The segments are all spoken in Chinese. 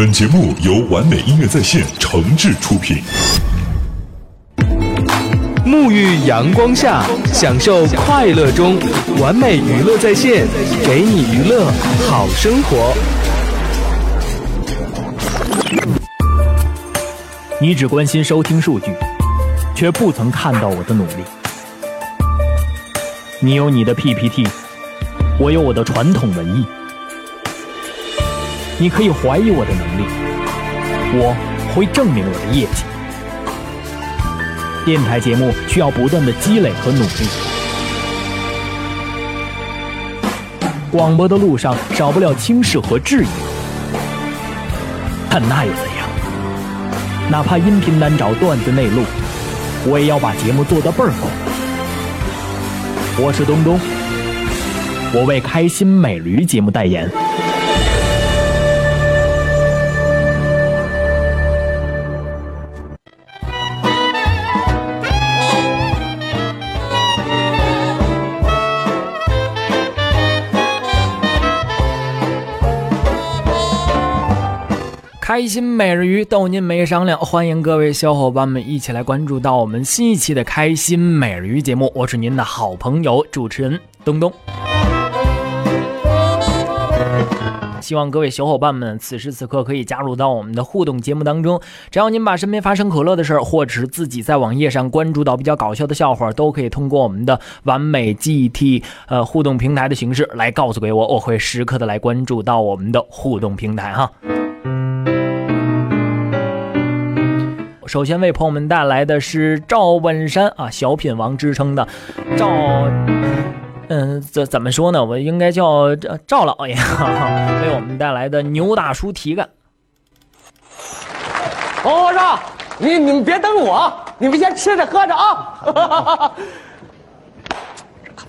本节目由完美音乐在线诚挚出品。沐浴阳光下，享受快乐中，完美娱乐在线，给你娱乐好生活。你只关心收听数据，却不曾看到我的努力。你有你的 PPT，我有我的传统文艺。你可以怀疑我的能力，我会证明我的业绩。电台节目需要不断的积累和努力，广播的路上少不了轻视和质疑，但那又怎样？哪怕音频难找，段子内录，我也要把节目做得倍儿够。我是东东，我为开心美驴节目代言。开心每日鱼逗您没商量，欢迎各位小伙伴们一起来关注到我们新一期的开心每日鱼节目，我是您的好朋友主持人东东。希望各位小伙伴们此时此刻可以加入到我们的互动节目当中。只要您把身边发生可乐的事儿，或者是自己在网页上关注到比较搞笑的笑话，都可以通过我们的完美 GT 呃互动平台的形式来告诉给我，我会时刻的来关注到我们的互动平台哈。首先为朋友们带来的是赵本山啊，小品王之称的赵，嗯，怎怎么说呢？我应该叫赵赵老爷，为我们带来的牛大叔提干。王和尚，你你们别等我，你们先吃着喝着啊。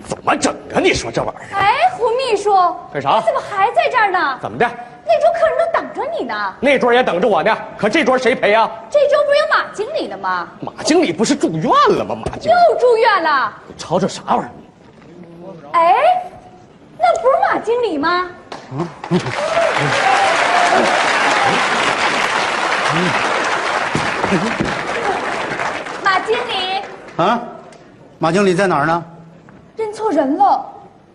怎么整啊？你说这玩意儿？哎，胡秘书，干啥你怎么还在这儿呢？怎么的？那桌客人都等着你呢。那桌也等着我呢，可这桌谁陪啊？这桌不是有马经理的吗？马经理不是住院了吗？马经理又住院了。吵吵啥玩意儿？哎，那不是马经理吗？马经理啊，马经理在哪儿呢？认错人了，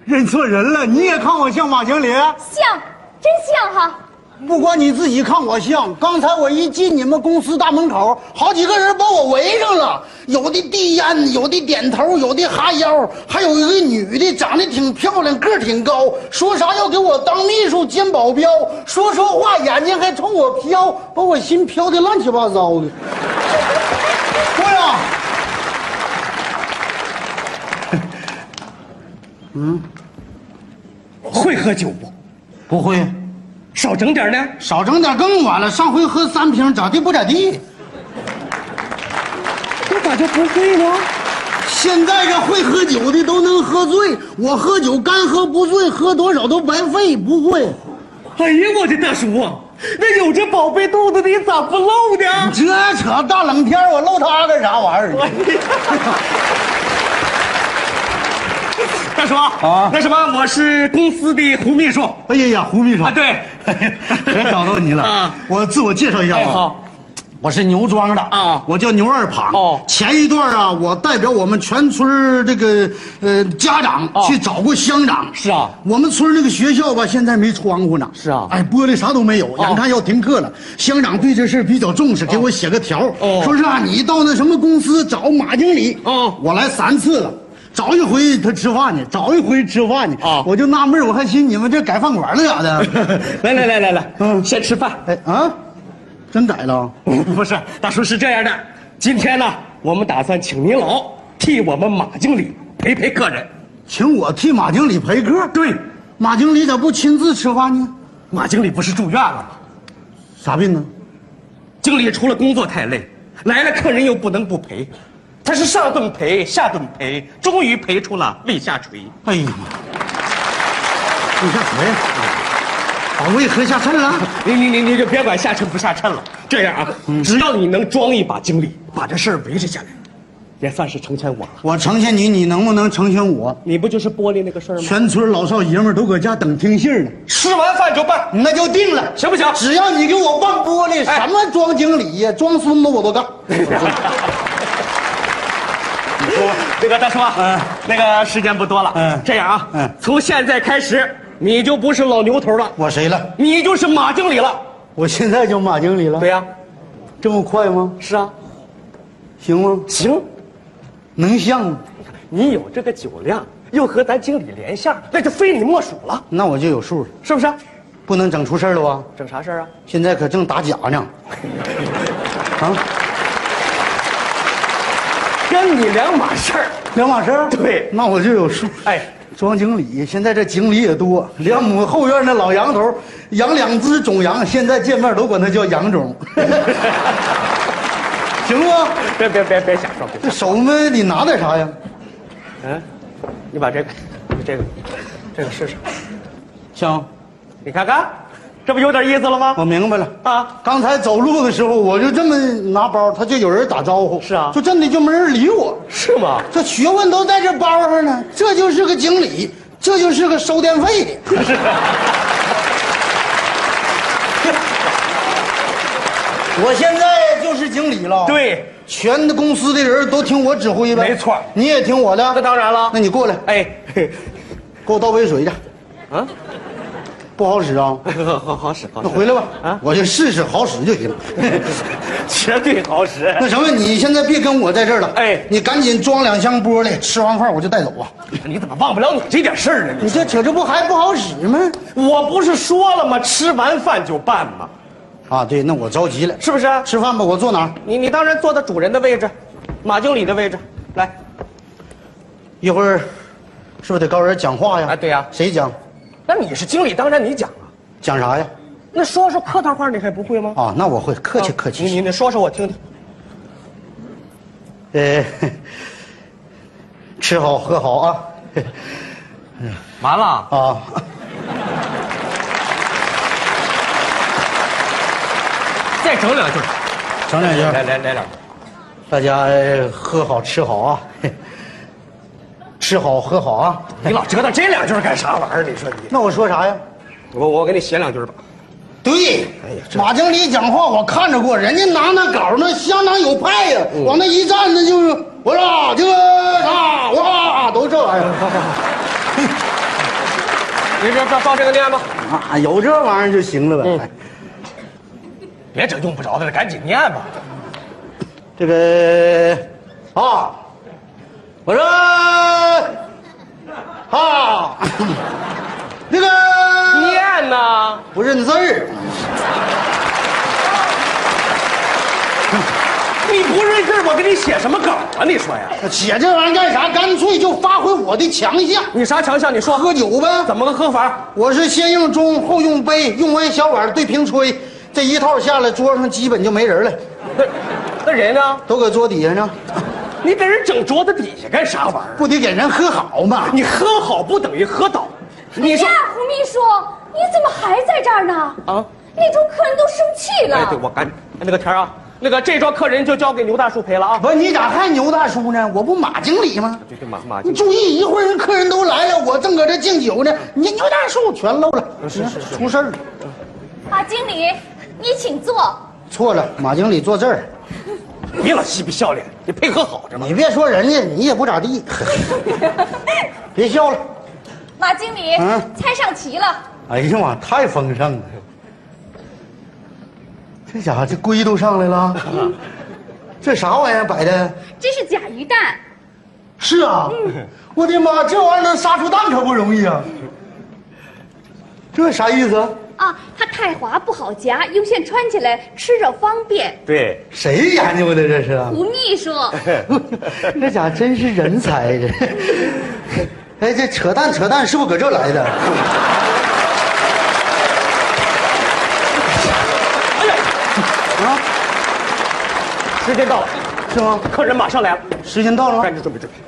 认错人了，你也看我像马经理？像，真像哈。不光你自己看我像，刚才我一进你们公司大门口，好几个人把我围上了，有的递烟，有的点头，有的哈腰，还有一个女的长得挺漂亮，个儿挺高，说啥要给我当秘书兼保镖，说说话眼睛还冲我飘，把我心飘的乱七八糟的。姑娘，嗯，会喝酒不？不会，少整点呢。少整点更晚了。上回喝三瓶，咋地不咋地。我咋就不会呢？现在这会喝酒的都能喝醉，我喝酒干喝不醉，喝多少都白费，不会。哎呀，我的大叔啊，那有这宝贝肚子的，你咋不露呢？这扯大冷天我露它干啥玩意儿？大叔啊那什么，我是公司的胡秘书。哎呀呀，胡秘书啊，对，可找到你了啊我自我介绍一下吧。哎好，我是牛庄的啊我叫牛二胖。哦前一段啊，我代表我们全村这个呃家长哦去找过乡长。是啊我们村那个学校吧，现在没窗户呢。是啊哎，玻璃啥都没有，眼看要停课了。乡长对这事儿比较重视，给我写个条说是啊，你到那什么公司找马经理。哦我来三次了。找一回他吃饭去，找一回吃饭去，啊我就纳闷我还寻你们这改饭馆了咋的？来来来来来，嗯先吃饭。哎啊，真改了？不是，大叔是这样的，今天呢，我们打算请您老替我们马经理陪陪客人。请我替马经理陪客？对，马经理咋不亲自吃饭呢？马经理不是住院了吗？啥病呢？经理除了工作太累，来了客人又不能不陪，他是上顿赔，下顿赔，终于赔出了胃下垂。哎呀妈！你下垂，把胃喝下沉了。你你你你就别管下沉不下沉了，这样啊，只要你能装一把经理，把这事儿维持下来，也算是成全我了。我成全你，你能不能成全我？你不就是玻璃那个事儿吗？全村老少爷们都搁家等听信儿呢，吃完饭就办，那就定了，行不行？只要你给我办玻璃，哎什么装经理呀、装孙子我都干。那个大叔啊，嗯，那个时间不多了，嗯这样啊，嗯从现在开始，你就不是老牛头了，我谁了？你就是马经理了。我现在就马经理了。对呀、这么快吗？是啊，行吗？行，能像吗？你有这个酒量，又和咱经理连线，那就非你莫属了，那我就有数了，是不是？不能整出事儿了吧？整啥事儿啊？现在可正打假呢。啊，跟你两码事儿。两码事儿。对那我就有数。哎，庄经理，现在这经理也多，两亩后院那老杨头养两只种羊，现在见面都管他叫杨总，行不？别别别别瞎说，这手们你拿点啥呀？嗯，你把这个，这个，这个试试，行，你看看，这不有点意思了吗？我明白了。啊，刚才走路的时候，我就这么拿包，他就有人打招呼。是啊就真的就没人理我。是吗？这学问都在这包上呢，这就是个经理，这就是个收电费的。我现在就是经理了。，对，全公司的人都听我指挥呗。没错你也听我的。那当然了那你过来，哎，给我倒杯水去。啊，不好使啊，好 好好使，好使，那回来吧。啊我就试试好使就行。绝对好使。那什么，你现在别跟我在这儿了。哎你赶紧装两箱玻璃，吃完饭我就带走啊。你怎么忘不了你这点事儿呢？你这扯这不还不好使吗？我不是说了吗？吃完饭就办嘛，啊，对，那我着急了。是不是？吃饭吧，我坐哪儿？你你当然坐在主人的位置，马经理的位置。来，一会儿是不是得高人讲话呀？啊对呀谁讲？那你是经理，当然你讲啊。讲啥呀？那说说客套话，你还不会吗？啊，那我会，客气啊客气。你你你说说我听听。呃，吃好喝好啊。完了，啊，再整两句。整两句。来来来两句。大家呃喝好吃好啊，吃好喝好啊。你老折腾这两句干啥玩意儿？你说你，那我说啥呀？我我给你写两句吧。对，哎呀马经理讲话我看着过，人家拿那稿那相当有派呀，嗯往那一站那就是我说这个啥哇，都这玩意儿你这照照这个念吧，啊，有这玩意儿就行了呗。别整用不着的了，赶紧念吧。这个啊，我说啊，那个念呢？不认字儿，你不认字儿，我给你写什么稿啊？你说呀？写这玩意儿干啥？干脆就发挥我的强项，你啥强项？你说喝酒呗。怎么个喝法？我是先用盅，后用杯，用完小碗对瓶吹，这一套下来，桌上基本就没人了，那那人呢？都搁桌底下呢，你给人整桌子底下干啥玩意儿？不得给人喝好吗？你喝好不等于喝倒。你说呀，胡秘书，你怎么还在这儿呢？啊？那桌客人都生气了。哎，对，我赶紧那个天儿啊，那个这桌客人就交给牛大叔陪了啊。不是你咋还牛大叔呢？我不马经理吗？对对，马马你注意，一会儿人客人都来了，我正搁这敬酒呢，你牛大叔全漏了，是是是出事儿了。马经理，你请坐。错了，马经理坐这儿，别老嬉皮笑脸，你配合好着嘛？你别说人家，你也不咋地，别笑了。马经理，嗯菜上齐了。哎呀妈，太丰盛了！这家伙这龟都上来了，这啥玩意儿摆的？这是甲鱼蛋，是啊，我的妈，这玩意儿能杀出蛋可不容易啊！这啥意思？啊，它太滑不好夹，用线穿起来吃着方便。对，谁研究的这是？胡秘书，这家伙真是人才这。哎，这扯淡扯淡，是不是搁这来的？哎呀，啊，时间到了，是吗？客人马上来了，时间到了吗赶？紧准备准备。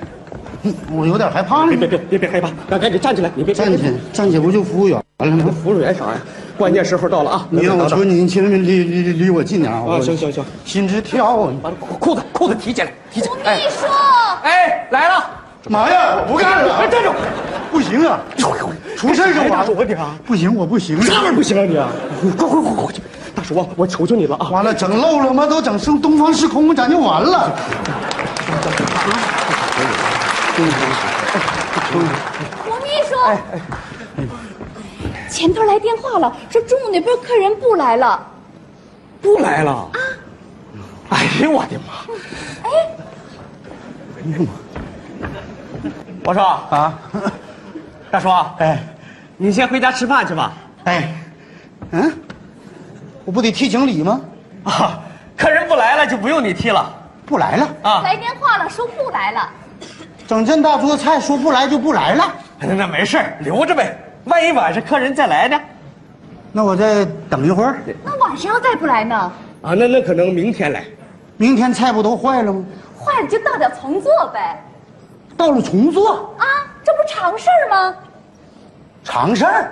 我有点害怕了。别别别别别害怕，赶赶紧站起来，你别站起来，站起来不就服务员完了吗？服务员啥呀？关键时候到了啊！你让我求你，你请离离离离我近点啊！啊，行行行，心直跳。你把裤子裤子提起来，提起来。秘书，哎，来了！妈呀，我不干了！哎，站住！不行啊，出事是大叔，我我点啊！不行，我不行。啥玩意儿不行啊你？快快快快去！大叔啊，我求求你了啊！完了，整漏了妈？都整成东方时空，咱就完了。吴秘书，前头来电话了，说中午那波客人不来了。不来了啊！哎呀，我的妈！哎我说啊，大叔，哎你先回家吃饭去吧。哎，嗯，我不得提经理吗？啊，客人不来了就不用你替了不来了，啊。来电话了，说不来了。整这大桌菜，说不来就不来了。那那没事儿留着呗，万一晚上客人再来呢？那我再等一会儿，那晚上要再不来呢？啊，那那可能明天来。明天菜不都坏了吗？坏了就倒掉重做呗。倒了重做，啊，这不常事儿吗？常事儿。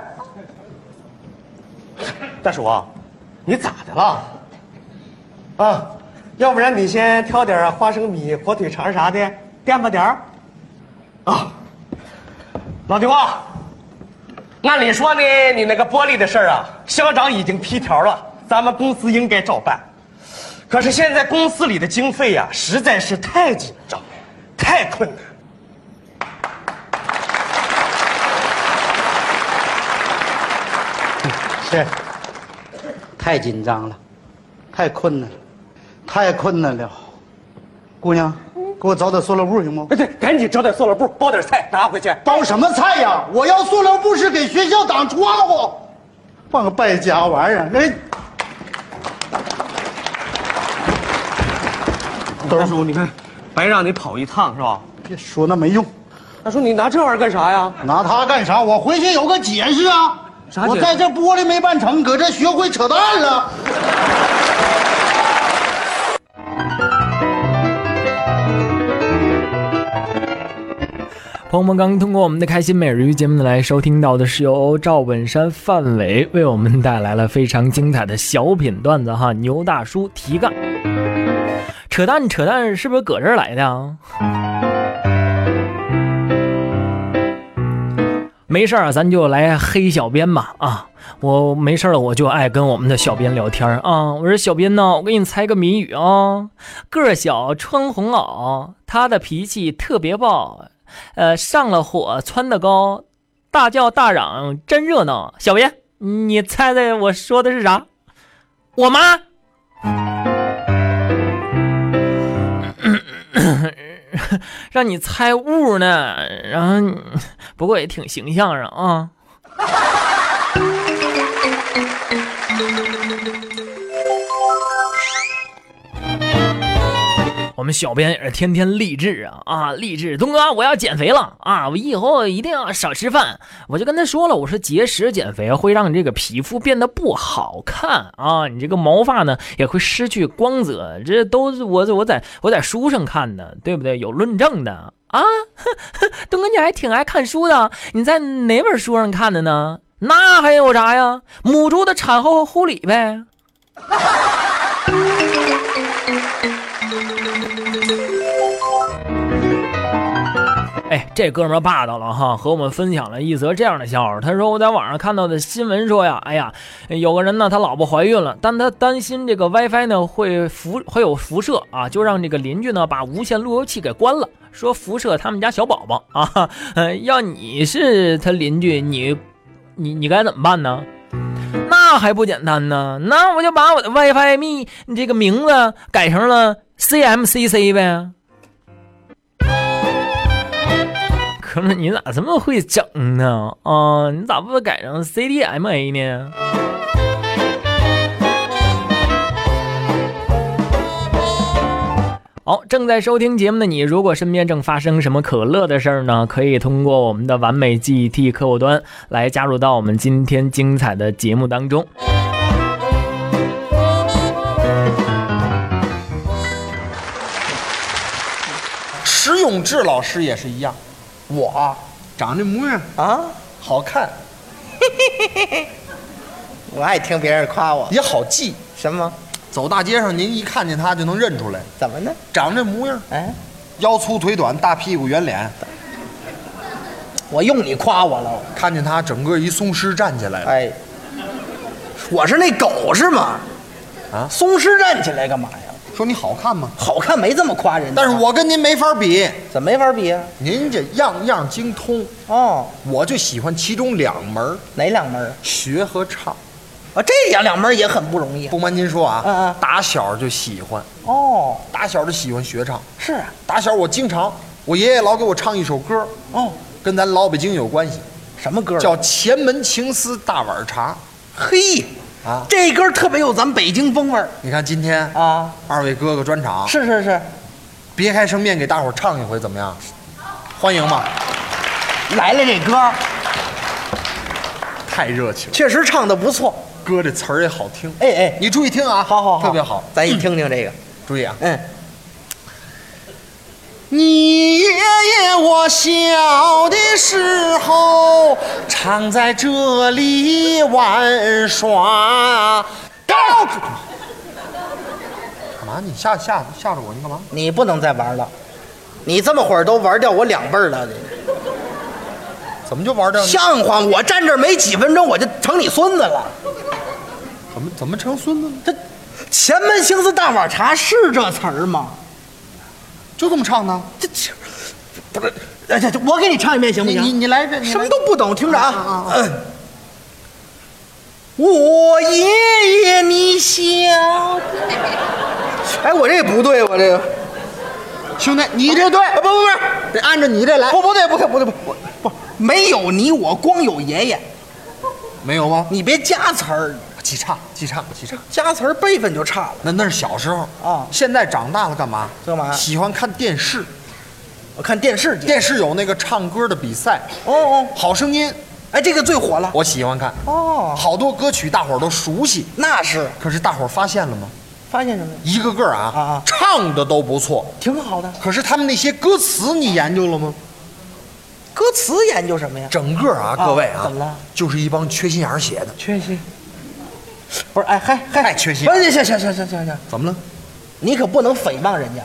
大叔啊，你咋的了？啊，要不然你先挑点花生米、火腿肠啥的垫吧点儿。啊，老刘啊，按理说呢，你那个玻璃的事儿啊，乡长已经批条了，咱们公司应该照办。可是现在公司里的经费呀、实在是太紧张，太困难。是，太紧张了，太困难了，太困难了。姑娘，给我找点塑料布行吗？哎，对，赶紧找点塑料布，包点菜拿回去。包什么菜呀？我要塑料布是给学校挡窗户，放个败家玩意儿。哎，大叔，你看，白让你跑一趟是吧？别说那没用，大叔，你拿这玩意儿干啥呀？拿它干啥？我回去有个解释啊。啥解释我在这玻璃没办成，搁这学会扯淡了。朋友们刚通过我们的开心每日鱼节目呢来收听到的是由赵本山、范伟为我们带来了非常精彩的小品段子哈，牛大叔提干，扯淡扯淡是不是搁这儿来的啊？没事儿啊，咱就来黑小编吧啊！我没事儿了，我就爱跟我们的小编聊天啊。我说小编呢，我给你猜个谜语啊。个小，穿红袄，他的脾气特别暴，呃，上了火蹿得高，大叫大嚷真热闹。小爷，你猜猜我说的是啥？我妈。让你猜物呢，然后不过也挺形象上啊。我们小编也是天天励志啊啊，励志！东哥，我要减肥了啊！我以后一定要少吃饭。我就跟他说了，我说节食减肥会让你这个皮肤变得不好看啊，你这个毛发呢也会失去光泽，这都是我我在我在书上看的，对不对？有论证的啊。东哥，你还挺爱看书的，你在哪本书上看的呢？那还有啥呀？母猪的产后护理呗。哎，这哥们霸道了哈，和我们分享了一则这样的笑话。他说我在网上看到的新闻说呀，哎呀，有个人呢，他老婆怀孕了，但他担心这个 WiFi 呢会辐会有辐射啊，就让这个邻居呢把无线路由器给关了，说辐射他们家小宝宝啊。呃，要你是他邻居，你你你该怎么办呢？那还不简单呢，那我就把我的 WiFi 密这个名字改成了 CMCC 呗。哥们，你咋这么会整呢？啊，你咋不改成 CDMA 呢？好，正在收听节目的你，如果身边正发生什么可乐的事儿呢，可以通过我们的完美记忆 T 客户端来加入到我们今天精彩的节目当中。石永志老师也是一样，我啊长这模样啊好看，我爱听别人夸我。也好记。什么？走大街上，您一看见他就能认出来，怎么呢？长这模样，哎，腰粗腿短，大屁股圆脸。我用你夸我了。看见他整个一松狮站起来了，哎，我是那狗是吗？啊松狮站起来干嘛呀？说你好看吗？好看没这么夸人家。但是我跟您没法比，怎么没法比啊？您这样样精通，哦，我就喜欢其中两门儿，哪两门啊？学和唱。啊，这两两门也很不容易啊。不瞒您说啊，嗯嗯打小就喜欢，哦，打小就喜欢学唱。是啊，打小我经常，我爷爷老给我唱一首歌，哦，跟咱老北京有关系，什么歌？叫《前门情思大碗茶嘿，》啊。这歌特别有咱北京风味儿你看今天啊。二位哥哥专场，是是是，别开生面给大伙儿唱一回怎么样？欢迎嘛？来了这歌，太热情，确实唱的不错。歌这词儿也好听。哎哎，你注意听啊，好好好，特别好。咱一听听这个，注意啊，嗯，你爷爷我小的时候常在这里玩耍。干嘛？你吓吓吓着我？你干嘛？你不能再玩了，你这么会儿都玩掉我两辈儿了，你怎么就玩掉呢？像话吗？我站这儿没几分钟，我就成你孙子了。怎么怎么成孙子了？这前门行思大碗茶是这词儿吗？就这么唱的？这这不是，哎这这我给你唱一遍行不行？你你来这，你什么都不懂，听着啊。啊啊啊嗯我爷爷，你晓得？哎，我这不对，我这个兄弟，你这对，不不不是，得按照你这来。不不对不对不对不不不，没有你我光有爷爷，没有吗？你别加词儿，记差，记差，记差。加词儿辈分就差了。那那是小时候啊现在长大了干嘛？干嘛喜欢看电视，我看电视剧，电视有那个唱歌的比赛，哦哦，好声音，哎，这个最火了。我喜欢看。哦，好多歌曲大伙儿都熟悉，那是可是大伙儿发现了吗？发现什么呀？一个个啊啊啊唱的都不错，挺好的。可是他们那些歌词你研究了吗？歌词研究什么呀？整个啊，啊各位啊，怎么了？就是一帮缺心眼儿写的。缺心。不是，哎嗨嗨，太缺心哎，行，行行行行行行，怎么了？你可不能诽谤人家。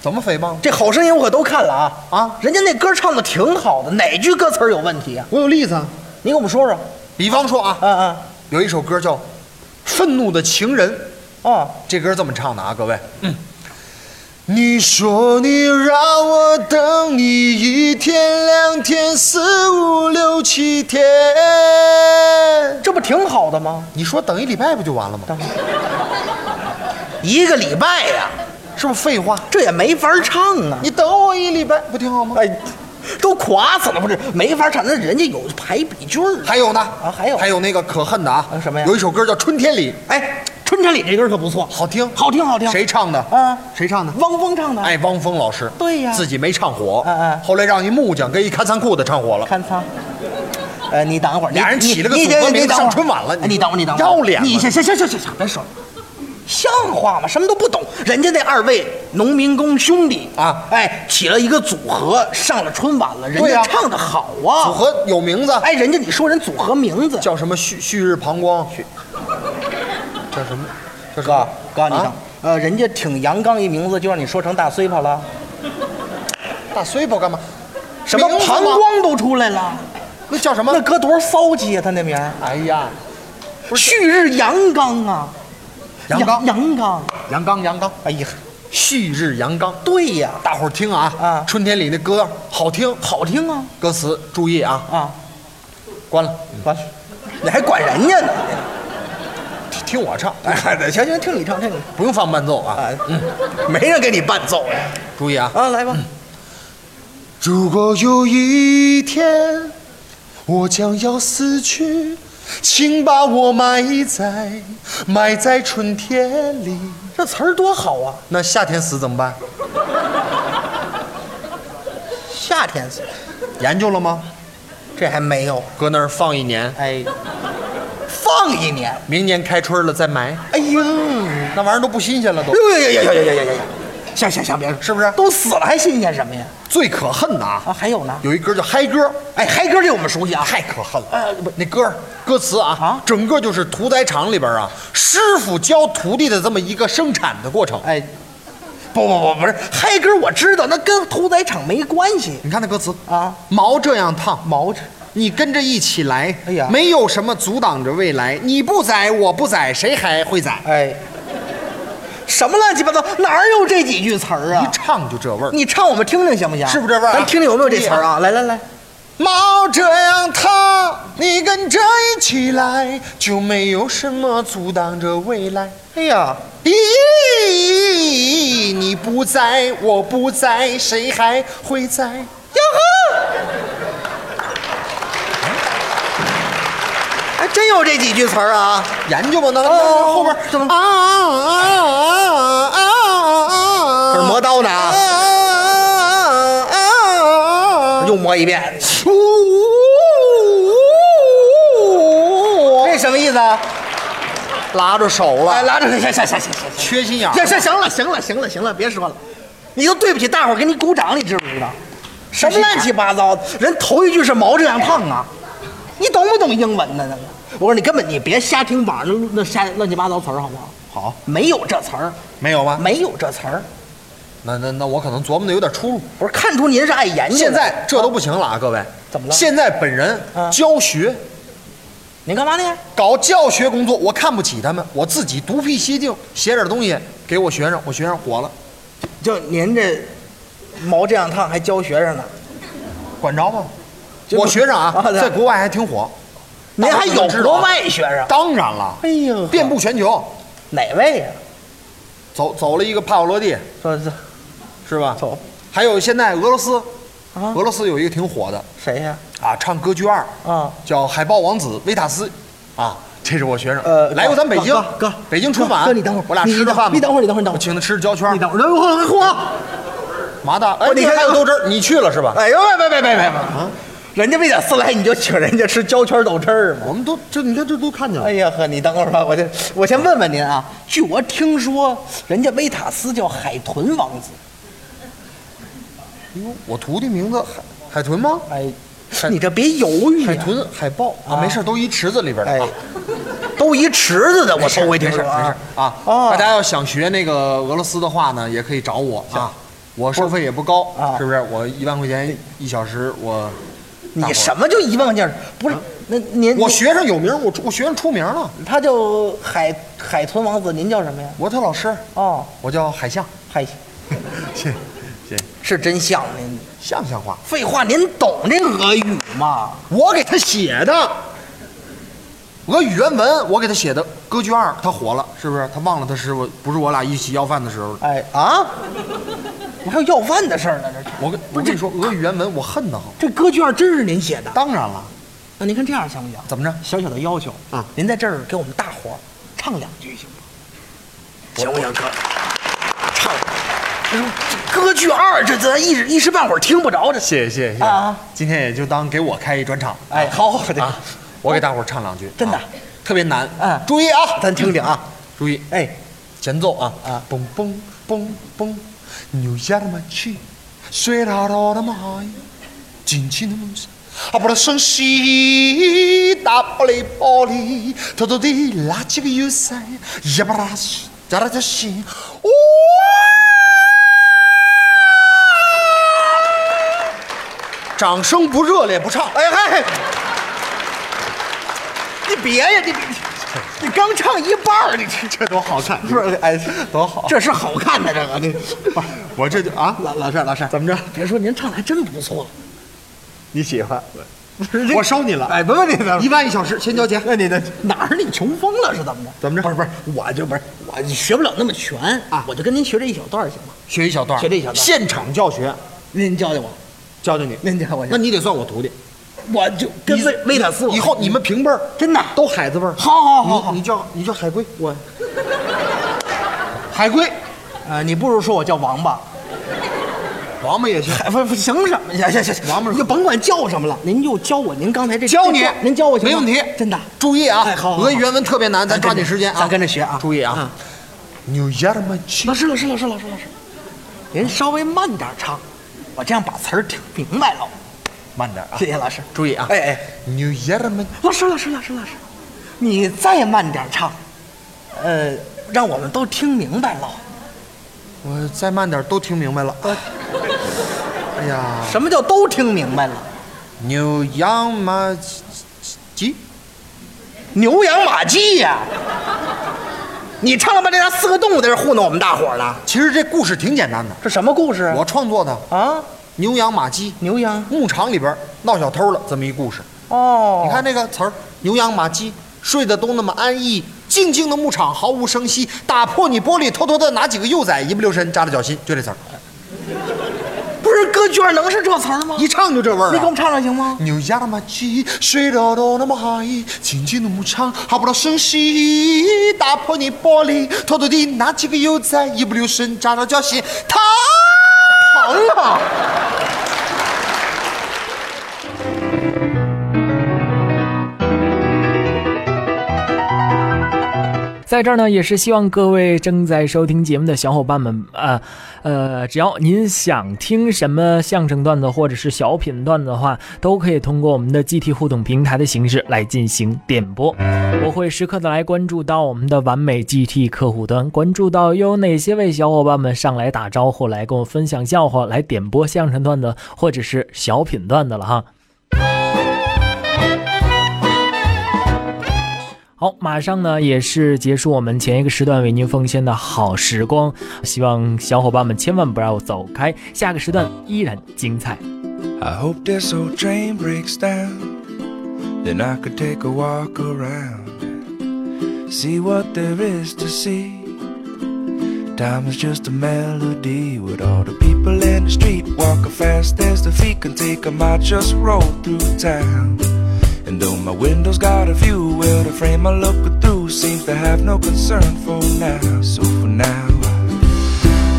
怎么诽谤？这好声音我可都看了啊啊人家那歌唱的挺好的，哪句歌词儿有问题啊？我有例子啊，你给我们说说。比方说啊，嗯嗯，有一首歌叫《愤怒的情人》，哦，这歌这么唱的啊，各位。嗯。你说你让我等你一天两天四五六七天，这不挺好的吗？你说等一礼拜不就完了吗？一个礼拜呀，是不是废话？这也没法唱啊。你等我一礼拜不挺好吗？哎，都垮死了，不是没法唱，那人家有排比句儿。还有呢啊还有还有那个可恨的啊啊，什么呀有一首歌叫《春天里哎，春天里这歌可不错，》，好听，好听好听。谁唱的？啊？谁唱的？汪峰唱的。哎，汪峰老师。对呀自己没唱火，嗯嗯后来让一木匠跟一看仓库的唱火了。看仓。呃，你等会儿，俩人起了个你组合名上春晚了哎你等会儿，你等会儿，要脸你行行行行行行，别说了，像话吗？什么都不懂。人家那二位农民工兄弟啊哎，起了一个组合，上了春晚了，人对呀家唱的好啊。组合有名字，哎，人家你说人组合名字。叫什么？旭旭日膀胱，叫什么？叫什哥么？哥，你啊？看，呃，人家挺阳刚一名字，就让你说成大碎泡了，大碎泡干嘛？什么名字吗？膀胱都出来了，那叫什么？那？歌多骚气啊，他那名儿。哎呀，旭日阳刚啊，阳刚。阳刚，阳刚阳刚，哎呀，旭日阳刚。对呀，大伙儿听啊啊。春天里那歌好听，好听啊。歌词注意啊，啊，关了，关了，你还管人家呢？听听我唱，哎，行行，听你唱，听你不用放伴奏啊。啊，嗯，没人给你伴奏呀，注意啊，啊，来吧，如果有一天我将要死去，请把我埋在埋在春天里。这词儿多好啊！那夏天死怎么办？夏天死，研究了吗？这还没有，搁那儿放一年。哎，放一年，明年开春了再埋。哎呦，那玩意儿都不新鲜了都。哎呦呦呦呦呦呦！行行行，别说，是不是都死了还新鲜什么呀？最可恨的啊，啊，还有呢？有一歌叫嗨歌，哎，嗨歌这我们熟悉啊。太可恨了。呃，不，那歌歌词啊，啊整个就是屠宰场里边啊，师傅教徒弟的这么一个生产的过程。哎，不不不，不是嗨歌，我知道，那跟屠宰场没关系。你看那歌词啊，毛这样烫，毛着，你跟着一起来，哎呀没有什么阻挡着未来。你不宰，我不宰，谁还会宰？哎，什么乱七八糟，哪儿有这几句词儿啊一？唱就这味儿。你唱我们听听行不行？是不是这味儿啊咱听听有没有这词儿啊？来来来，毛这样烫，你跟着一起来，就没有什么阻挡着未来。哎呀，咦，你不在，我不在，谁还会在？还真有这几句词儿啊！研究吧，那哦后边怎么啊啊啊啊刀呢啊，啊又磨一遍，呜，这什么意思啊？拉着手了哎，拉着，行行行行行行。缺心眼儿。行行行了，行了，行了，行了，别说了，你都对不起大伙儿给你鼓掌，你知不知道？什么乱七八糟的？人头一句是毛这样胖啊，你懂不懂英文呢？那个，我说你根本你别瞎听网上那瞎乱七八糟词儿，好不好？好，没有这词儿，没有吗？没有这词儿。那那那我可能琢磨的有点出入。不是看出您是爱研究的。现在这都不行了啊，各位。怎么了现在本人啊教学，您干嘛呢？搞教学工作，我看不起他们，我自己独辟蹊径，写点东西给我学生，我学生火了，就您这毛这样烫还教学生呢，管着吗？我学生啊，在国外还挺火。您还有国外学生？当然了，哎呦，遍布全球，哪位呀？走走了一个帕瓦罗蒂，说是是吧？走还有现在俄罗斯，啊俄罗斯有一个挺火的谁呀？啊，唱歌剧二，啊，叫海豹王子维塔斯，啊，这是我学生，呃来过咱北京，哥哥北京春晚，哥你等会儿我俩你吃着饭吧，你等会儿你等会儿你等会儿我请他吃焦圈，你等会儿，嚯嚯！麻大，哎，你看还有豆汁儿，你去了是吧？哎呦，别别别别别啊！人家为点私来，你就请人家吃焦圈豆汁儿吗？我们都这你看这都看见了哎，呀呵，你等会儿吧，我这我先问问您啊。据我听说，人家维塔斯叫海豚王子。哟，我徒弟名字海海豚吗？哎，你这别犹豫呀海豚、海豹啊，啊没事，都一池子里边的哎啊。，都一池子的，我没事头回听没事没事啊。大家要想学那个俄罗斯的话呢，也可以找我啊。我收费也不高啊是不是？我一万块钱一小时，我你什么就一万块钱？不是，那您我学生有名，我我学生出名了。他叫海海豚王子，您叫什么呀？我他老师，哦，我叫海象，嗨，谢谢，是真像您。像不像话？废话，您懂这俄语吗？我给他写的。俄语原文我给他写的，歌剧二他火了，是不是？他忘了他师傅不是我俩一起要饭的时候。哎啊，我还有要饭的事儿呢，这我跟我跟你说，俄语原文我恨得很。这歌剧二真是您写的？当然了，那您看这样行不行？怎么着？小小的要求啊，您在这儿给我们大伙儿唱两句行吗？行不行？唱，唱。这歌剧二，这咱一时一时半会儿听不着，这。谢谢谢。谢啊。今天也就当给我开一专场。哎，好好的啊，我给大伙儿唱两句，真的。啊特别难。嗯。注意啊，咱听听啊。注意。哎，前奏啊。啊。嘣嘣嘣嘣，牛下的马去，水滔滔的马，尽情的梦想。啊，不了声息，大玻璃玻璃，偷偷地拉起个雨伞，一把拉西，扎拉扎西，哇！掌声不热烈不唱，哎嗨，你别呀，你别你刚唱一半儿，你这这多好看，不是哎，多好。这是好看的这个，你我这就啊，老老师老师怎么着？别说您唱的还真不错，你喜欢？不是我收你了。哎，不问你一万一小时，先交钱。那你的哪儿你穷疯了是怎么着？怎么着不是不是，我就不是我学不了那么全啊我就跟您学这一小段儿行吗？学一小段，学这一小段现场教学，您教教我，教教你。您教我，那你得算我徒弟。我就跟你维维塔斯以后你们平辈儿真的？都海字辈儿。好好好好。你你叫你叫海龟，我。海龟，呃，你不如说我叫王八，王八也行。哎，不不行什么？行行行，王八你就甭管叫什么了，您就教我您刚才这教你您教我行没问题。真的。注意啊哎好好，好。俄语原文特别难，咱抓紧时间啊。咱跟着学啊。注意啊。老，师老师老师老师老师，您稍微慢点唱，我这样把词儿听明白了。慢点啊！谢谢老师，注意啊！哎哎，牛爷们，老师老师老师老师，你再慢点唱，呃，让我们都听明白了。我再慢点都听明白了。哎呀，什么叫都听明白了？牛羊马鸡，牛羊马鸡呀！你唱了半天，四个动物在这糊弄我们大伙儿呢。其实这故事挺简单的，这什么故事啊？我创作的啊，牛羊马鸡，牛羊牧场里边闹小偷了这么一故事。哦，你看这个词儿，牛羊马鸡睡得都那么安逸，静静的牧场毫无声息，打破你玻璃，偷偷的拿几个幼崽，一不留神扎了脚心，就这词儿。歌剧能是这词儿吗？一唱就这味儿、啊。你给我们唱唱行吗？牛羊马鸡睡得都那么嗨，静静的牧场好不声息，打破你玻璃，偷偷地拿起个油菜，一不留神扎着脚心，疼疼啊！在这儿呢，也是希望各位正在收听节目的小伙伴们，呃，呃，只要您想听什么相声段子或者是小品段子的话，都可以通过我们的 GT 互动平台的形式来进行点播。我会时刻的来关注到我们的完美 GT 客户端，关注到又有哪些位小伙伴们上来打招呼，来跟我分享笑话，来点播相声段子或者是小品段子了哈。好，马上呢也是结束我们前一个时段为您奉献的好时光，希望小伙伴们千万不要走开，下个时段依然精彩。I hope this old train breaks down, then I could take a walk around, see what there is to see. Time is just a melody with all the people in the street walking fast as the feet can take 'em. I just roll through town. And though my window's got a view, well, the frame I look through seems to have no concern for now. So for now,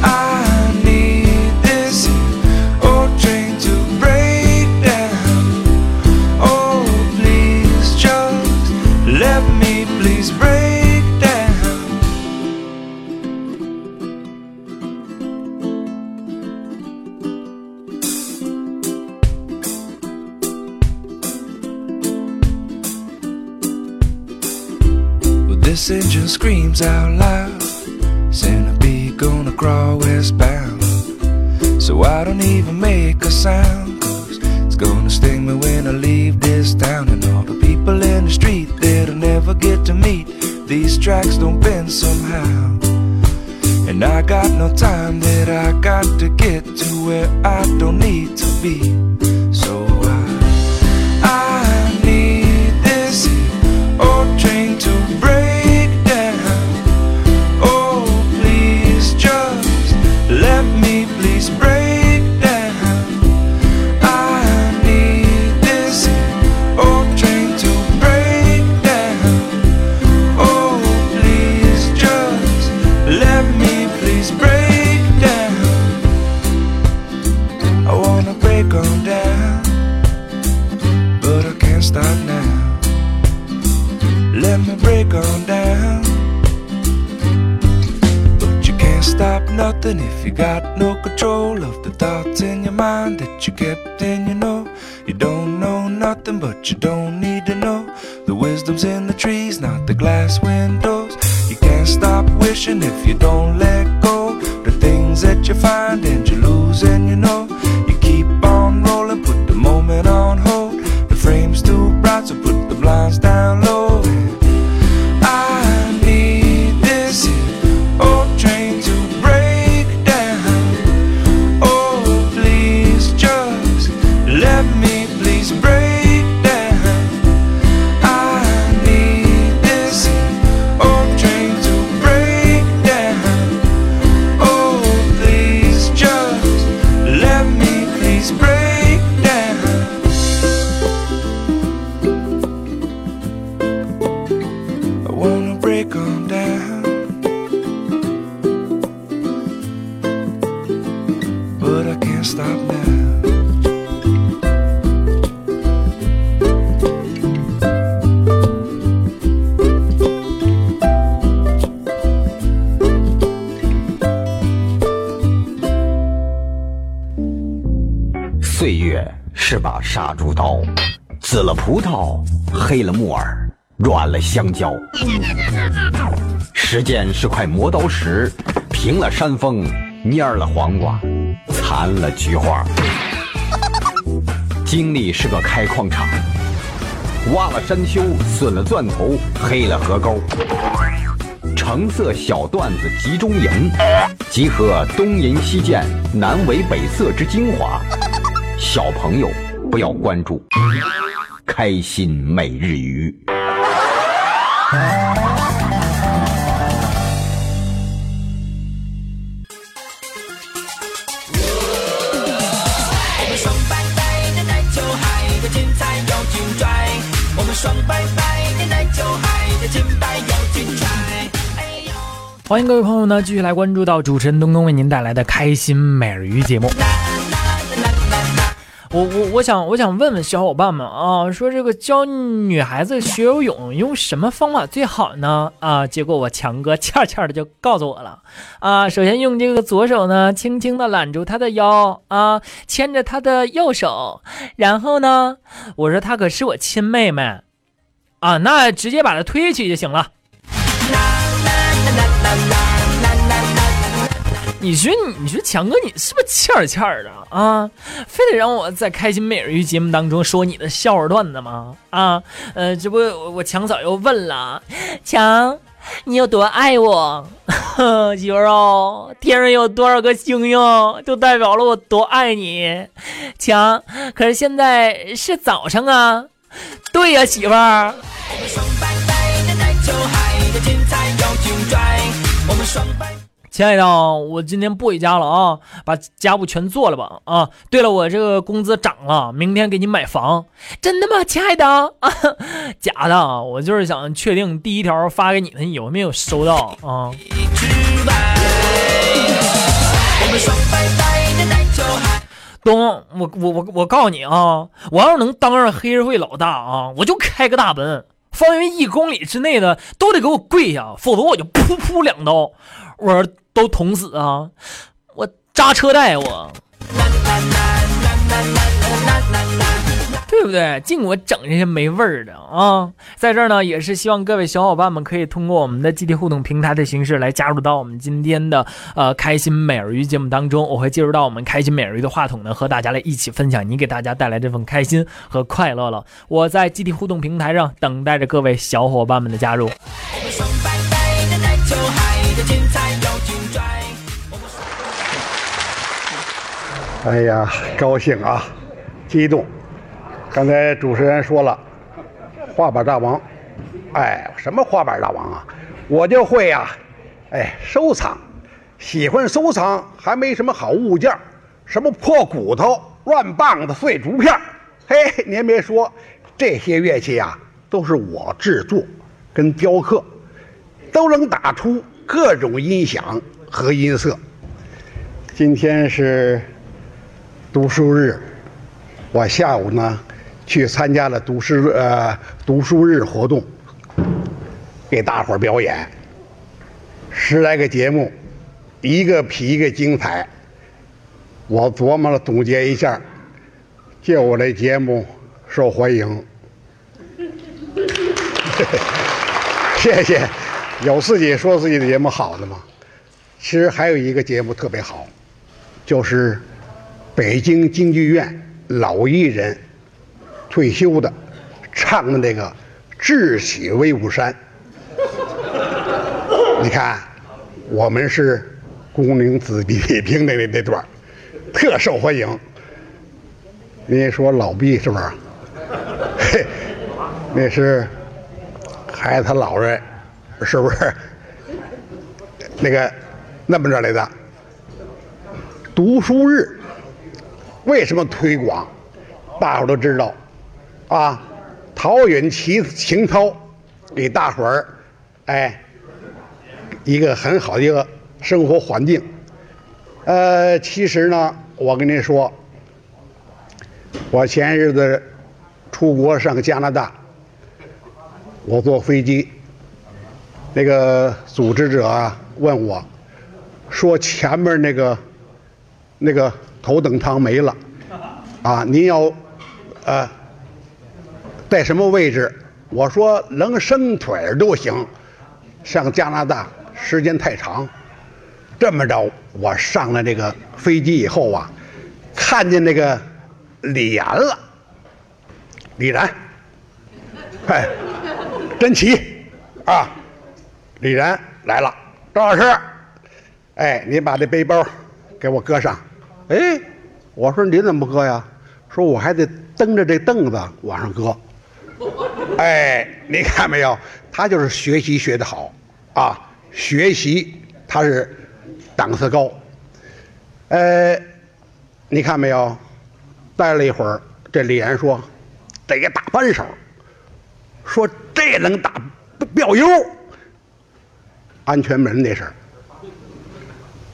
I need this old train to break down. Oh, please just let me please break Engine screams out loud, centipede gonna crawl westbound. So I don't even make a sound, cause it's gonna sting me when I leave this town. And all the people in the street that'll never get to meet, these tracks don't bend somehow. And I got no time that I got to get to where I don't need to be. But you don't. 猪刀，紫了葡萄，黑了木耳，软了香蕉。时间是块磨刀石，平了山峰，蔫了黄瓜，残了菊花。经历是个开矿场，挖了山丘，损了钻头，黑了河沟。橙色小段子集中营，集合东淫西贱、南伪北色之精华。小朋友不要关注，开心每日鱼。我们爽白白的奶酒海的精彩又精拽，我们爽白白的奶酒海的精白又精彩。欢迎各位朋友呢，继续来关注到主持人东东为您带来的开心每日鱼节目。我我我想我想问问小伙伴们啊，说这个教女孩子学游泳用什么方法最好呢？啊，结果我强哥欠欠的就告诉我了啊，首先用这个左手呢，轻轻的揽住她的腰啊，牵着她的右手，然后呢，我说她可是我亲妹妹啊，那直接把她推下去就行了。你说，你说强哥，你是不是欠儿欠儿的啊？非得让我在开心美人鱼节目当中说你的笑话段子吗？啊，呃，这不，我强嫂又问了，强，你有多爱我？媳妇儿哦，天上有多少个星星，就代表了我多爱你。强，可是现在是早上啊。对呀，媳妇儿。亲爱的，我今天不回家了啊，把家务全做了吧啊！对了，我这个工资涨了，明天给你买房，真的吗，亲爱的？啊，假的，我就是想确定第一条发给你的，有没有收到啊？东，我我我我告诉你啊，我要是能当上黑社会老大啊，我就开个大奔，方圆一公里之内的都得给我跪下，否则我就噗噗两刀，我。都捅死啊！我扎车带我，对不对？净给我整这些没味儿的啊！在这儿呢，也是希望各位小伙伴们可以通过我们的集体互动平台的形式来加入到我们今天的呃开心美人鱼节目当中。我会进入到我们开心美人鱼的话筒呢，和大家来一起分享你给大家带来这份开心和快乐了。我在集体互动平台上等待着各位小伙伴们的加入。哎呀，高兴啊，激动！刚才主持人说了，画板大王，哎，什么画板大王啊？我就会呀，哎，收藏，喜欢收藏，还没什么好物件什么破骨头、乱棒子、碎竹片嘿，您别说，这些乐器啊，都是我制作跟雕刻，都能打出各种音响和音色。今天是。读书日，我下午呢去参加了读书呃读书日活动，给大伙儿表演十来个节目，一个比一个精彩。我琢磨了总结一下，就我这节目受欢迎。谢谢，有自己说自己的节目好的吗？其实还有一个节目特别好，就是。北京京剧院老艺人退休的唱的那个《智取威武山》，你看，我们是工龄子弟兵的那那段特受欢迎。您说老毕是不是？嘿，那是孩子他老人，是不是？那个那么着来的读书日。为什么推广？大伙都知道，啊，陶允情情操，给大伙儿，哎，一个很好的一个生活环境。呃，其实呢，我跟您说，我前日子出国上加拿大，我坐飞机，那个组织者啊问我，说前面那个那个。头等舱没了，啊！您要呃，在什么位置？我说能伸腿儿就行。上加拿大时间太长，这么着，我上了这个飞机以后啊，看见那个李岩了。李然，哎，真奇啊！李然来了，张老师，哎，你把这背包给我搁上。哎，我说你怎么不搁呀？说我还得蹬着这凳子往上搁。哎，你看没有？他就是学习学得好，啊，学习他是档次高。呃，你看没有？待了一会儿，这李岩说：“这个大扳手，说这能打标油，安全门那事儿，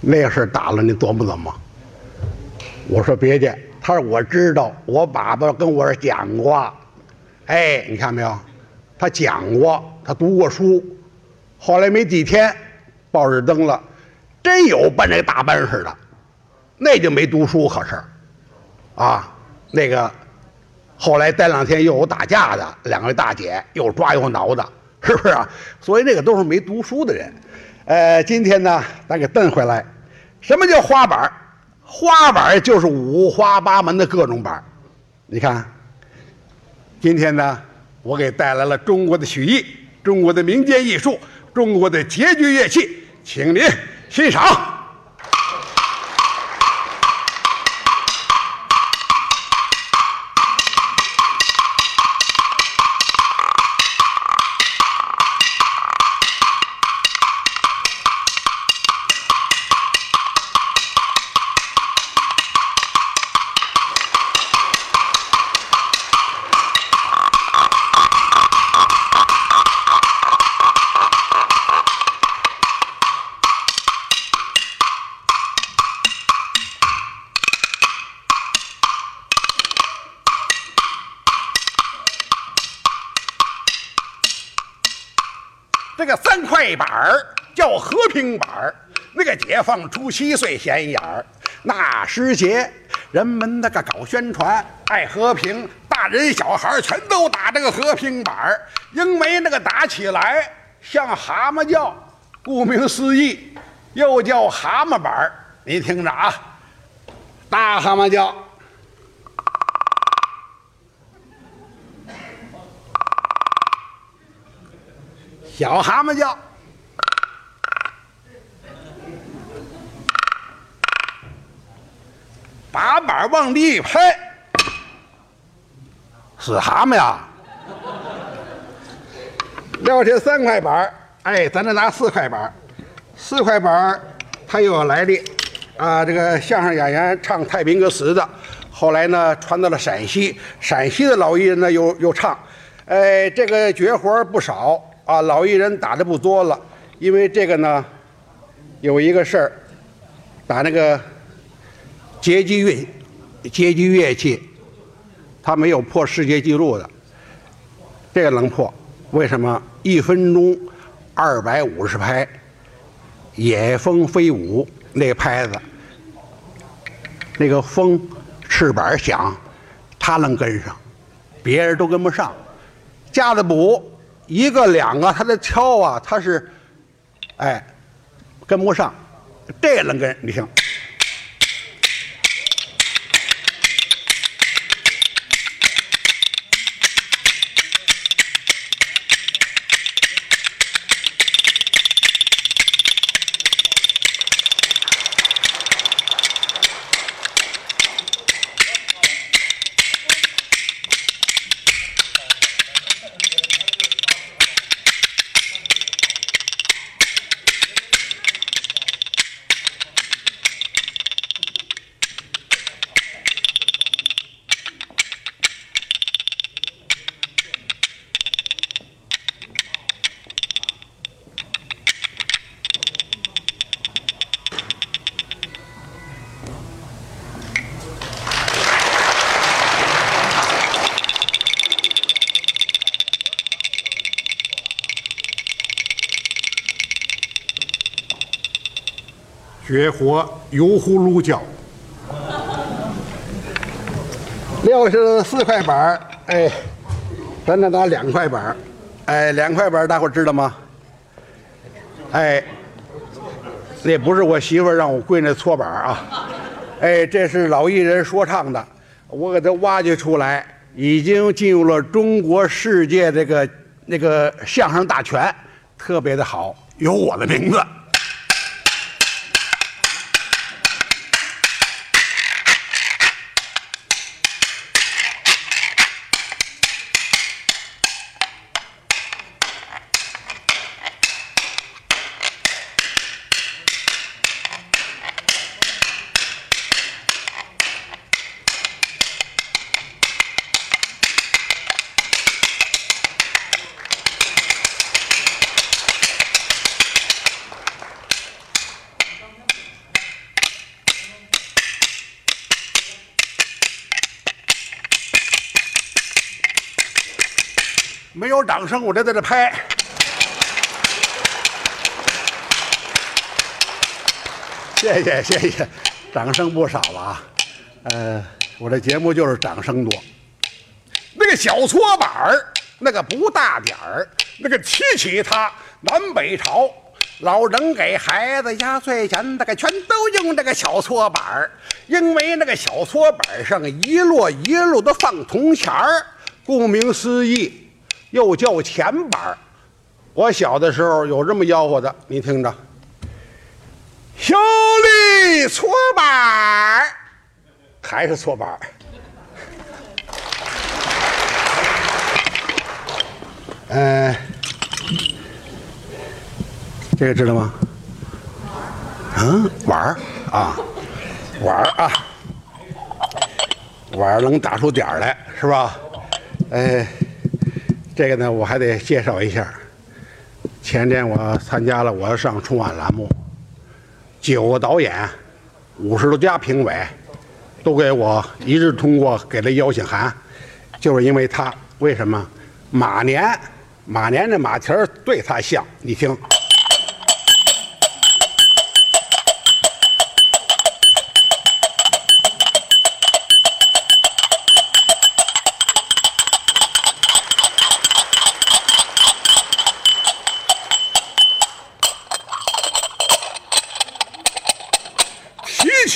那事儿打了，你琢磨琢磨。”我说别介，他说我知道，我爸爸跟我讲过。哎，你看没有？他讲过，他读过书。后来没几天，报纸登了，真有办这大班似的，那就没读书可是。啊，那个后来待两天又有打架的，两位大姐又抓又挠的，是不是啊？所以那个都是没读书的人。呃，今天呢，咱给蹬回来。什么叫花板？花板就是五花八门的各种板。你看，今天呢，我给带来了中国的曲艺、中国的民间艺术、中国的节剧乐器，请您欣赏。平板儿，那个解放初期最显眼儿。那时节，人们那个搞宣传，爱和平，大人小孩全都打这个和平板儿，因为那个打起来像蛤蟆叫，顾名思义，又叫蛤蟆板儿。你听着啊，大蛤蟆叫。小蛤蟆叫，把板往地一拍，死蛤蟆呀！撂下三块板哎，咱这拿四块板四块板它又有来历。啊。这个相声演员唱太平歌词的，后来呢传到了陕西，陕西的老艺人呢又又唱，哎，这个绝活不少。啊，老艺人打的不多了，因为这个呢，有一个事儿，打那个节击乐，节击乐器，他没有破世界纪录的，这个能破，为什么？一分钟二百五十拍，野蜂飞舞那拍子，那个风翅膀响，他能跟上，别人都跟不上，架子鼓。一个两个，他的敲啊，他是，哎，跟不上，这能跟你听。绝活油葫芦叫，六十四块板儿，哎，咱这拿两块板儿，哎，两块板儿大伙知道吗？哎，那不是我媳妇让我跪那搓板儿啊，哎，这是老艺人说唱的，我给他挖掘出来，已经进入了中国世界这个那个相声大全，特别的好，有我的名字。有掌声，我就在这拍。谢谢谢谢，掌声不少了啊。呃，我这节目就是掌声多。那个小搓板儿，那个不大点儿，那个提起它南北朝，老人给孩子压岁钱，那个全都用这个小搓板儿，因为那个小搓板上一摞一摞的放铜钱儿，顾名思义。又叫钱板儿。我小的时候有这么吆喝的，你听着：兄弟搓板儿，还是搓板儿。嗯、这个知道吗？嗯，碗儿啊，碗儿啊，碗儿能打出点儿来，是吧？哎。这个呢，我还得介绍一下。前天我参加了《我要上春晚》栏目，九个导演，五十多家评委，都给我一致通过，给了邀请函，就是因为他。为什么？马年，马年这马蹄儿对他像，你听。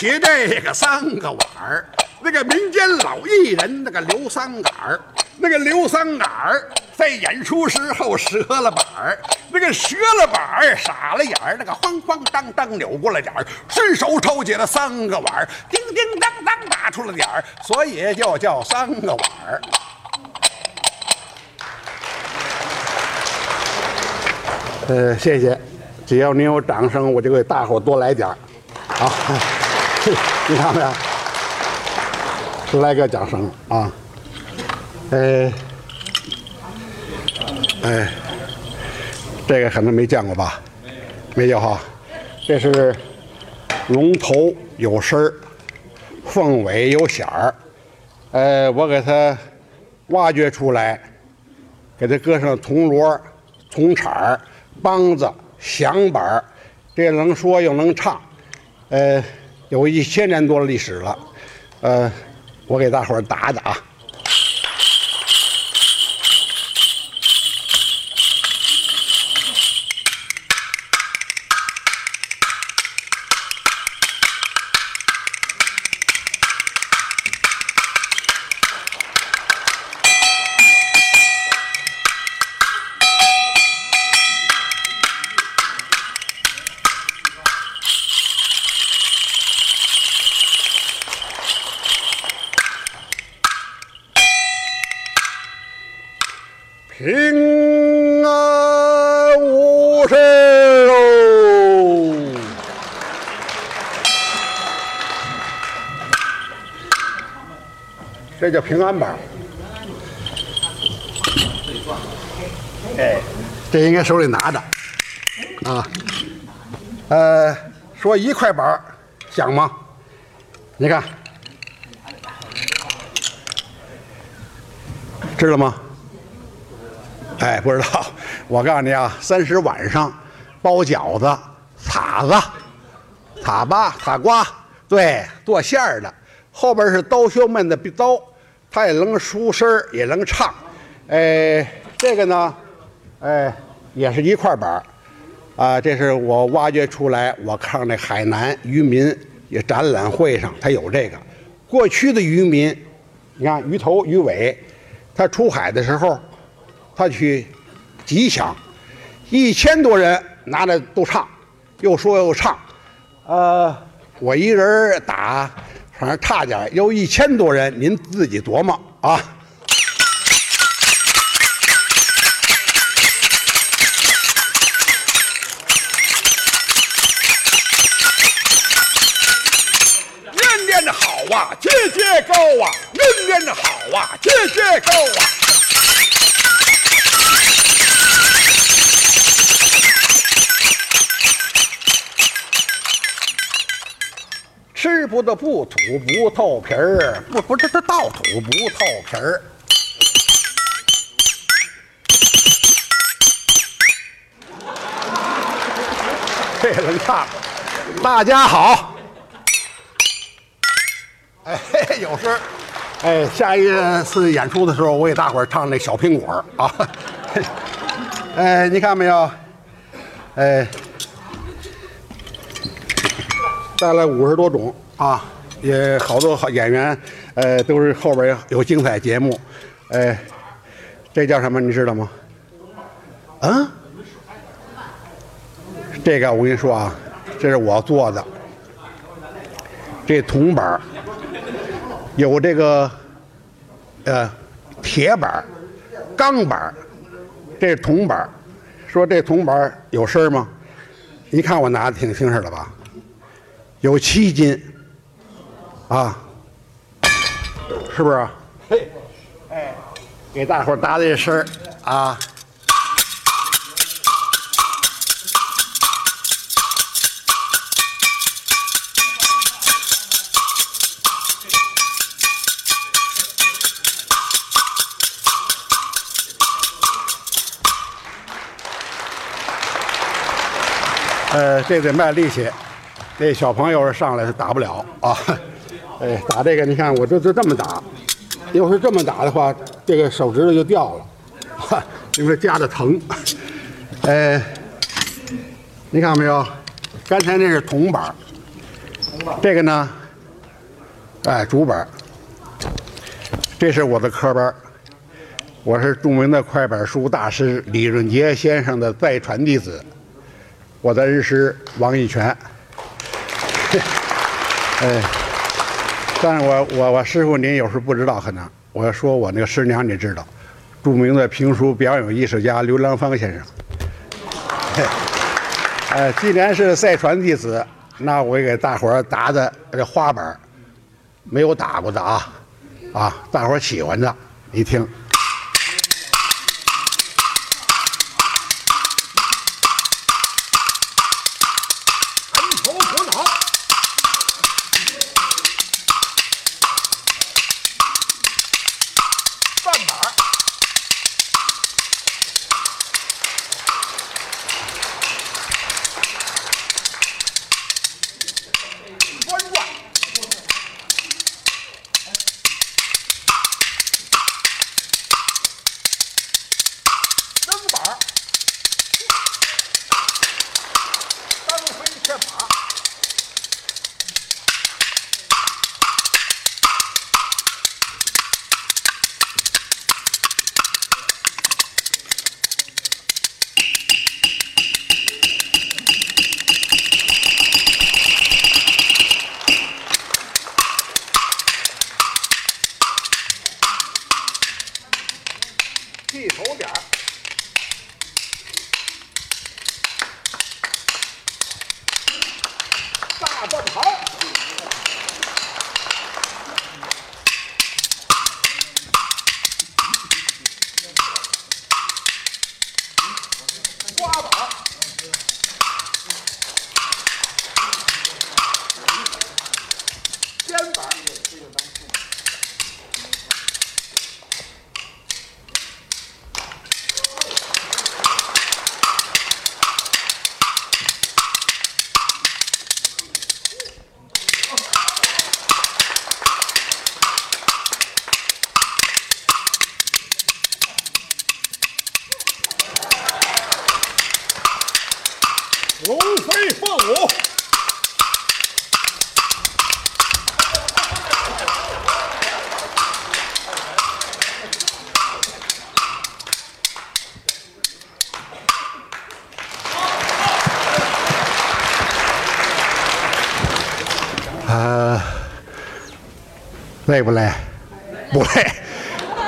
提这个三个碗儿，那个民间老艺人那个刘三杆儿，那个刘三杆儿在演出时候折了板儿，那个折了板儿傻了眼儿，那个慌慌张张扭过了点儿，顺手抽起了三个碗儿，叮叮当当打出了点儿，所以就叫三个碗儿。呃，谢谢，只要您有掌声，我就给大伙儿多来点儿。好，你看没有？来个掌声啊！哎，哎，这个可能没见过吧？没有哈。这是龙头有身儿，凤尾有响儿。呃，我给它挖掘出来，给它搁上铜锣、铜铲儿、梆子、响板儿，这能说又能唱。呃，有一千年多的历史了，呃，我给大伙儿打打这叫平安板。哎，这应该手里拿着啊。呃，说一块板儿响吗？你看，知道吗？哎，不知道。我告诉你啊，三十晚上包饺子、塔子、塔巴、塔瓜，对，剁馅儿的。后边是刀削焖的刀，他也能出声也能唱。哎，这个呢，哎，也是一块板儿啊，这是我挖掘出来，我看那海南渔民也展览会上，他有这个。过去的渔民，你看鱼头鱼尾，他出海的时候，他去吉祥，一千多人拿着都唱，又说又唱，呃，我一人打，反正差点儿，有一千多人，您自己琢磨啊。年年的好啊，节节高啊，年年的好啊，节节高啊。吃不得不吐不透皮儿，不不这这倒吐不透皮儿。这能唱，大家好。哎，嘿嘿有事儿。哎，下一次演出的时候，我给大伙儿唱那小苹果儿啊。哎，你看没有？哎，带来五十多种啊，也好多好演员，呃，都是后边有精彩节目。哎，这叫什么？你知道吗？啊？这个我跟你说啊，这是我做的，这铜板有这个呃铁板、钢板，这是铜板。说这铜板有声吗？一看我拿的挺精神了吧？有七斤啊，是不是？嘿，哎，给大伙儿搭的这声儿啊。呃，这得卖力气，这小朋友上来是打不了啊。哎，打这个，你看我这就这么打，要是这么打的话，这个手指头就掉了，哈，因为夹着疼。哎，你看没有？刚才那是铜板儿，这个呢，哎，竹板儿。这是我的科班儿我是著名的快板书大师李润杰先生的再传弟子。我的恩师王一泉，哎，但是我我我师傅您有时候不知道可能，我说我那个师娘你知道，著名的评书表演艺术家刘兰芳先生。嘿 呃，既然是赛传弟子，那我给大伙儿打的这花板没有打过的啊，啊，大伙儿喜欢的，你听。累不累？不累，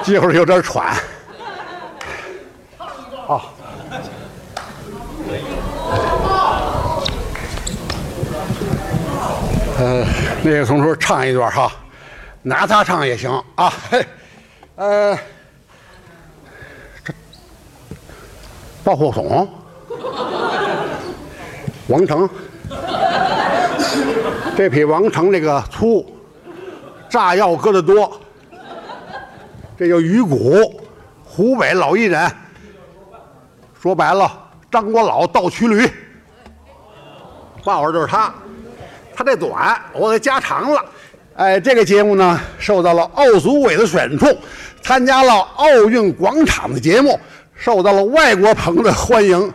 这会儿有点喘。好，呃，那个从头唱一段哈，拿他唱也行啊。嘿，呃，这爆火虫，王成。这比王成这个粗，炸药搁的多。这叫鱼骨，湖北老艺人。说白了，张国老倒骑驴。报号就是他，他这短我给加长了。哎，这个节目呢，受到了奥组委的选中，参加了奥运广场的节目，受到了外国朋友的欢迎。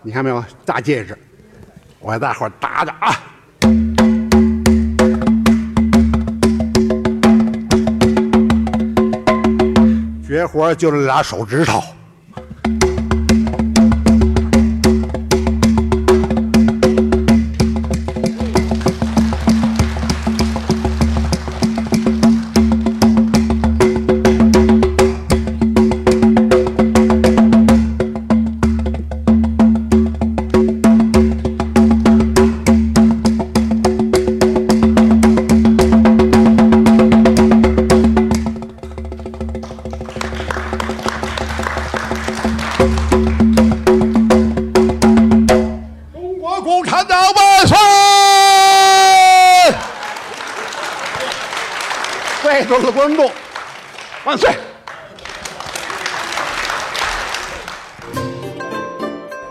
你看没有，大戒指，我给大伙儿打打啊。活就这俩手指头。观众，万岁！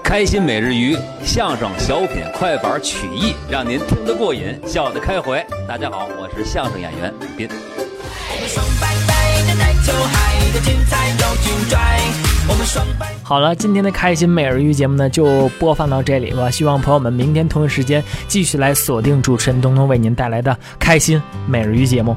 开心每日鱼相声、小品、快板、曲艺，让您听得过瘾，笑得开怀。大家好，我是相声演员李斌。好了，今天的开心每日鱼节目呢就播放到这里吧。希望朋友们明天同一时间继续来锁定主持人东东为您带来的开心每日鱼节目。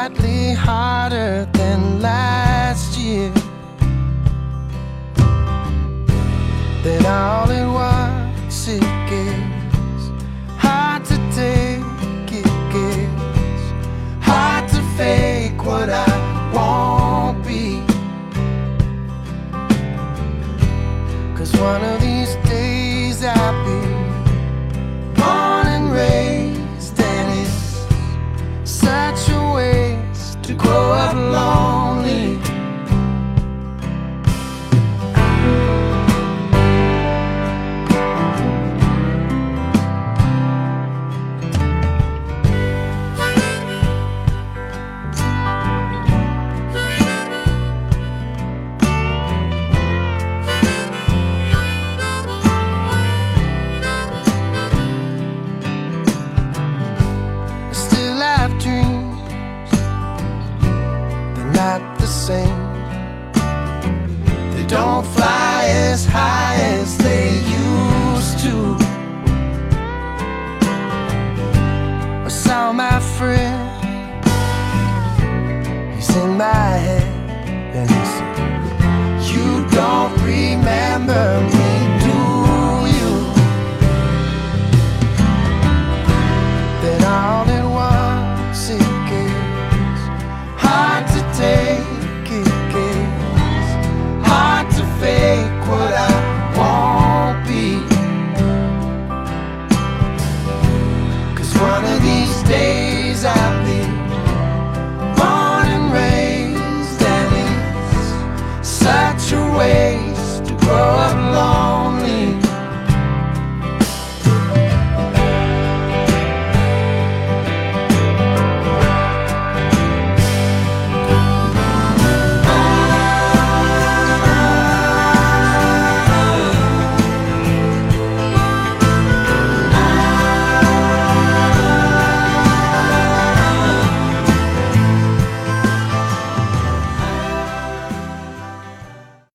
Slightly harder than last year. Then all at once it gets hard to take. It gets hard to fake what I won't be. Cause one of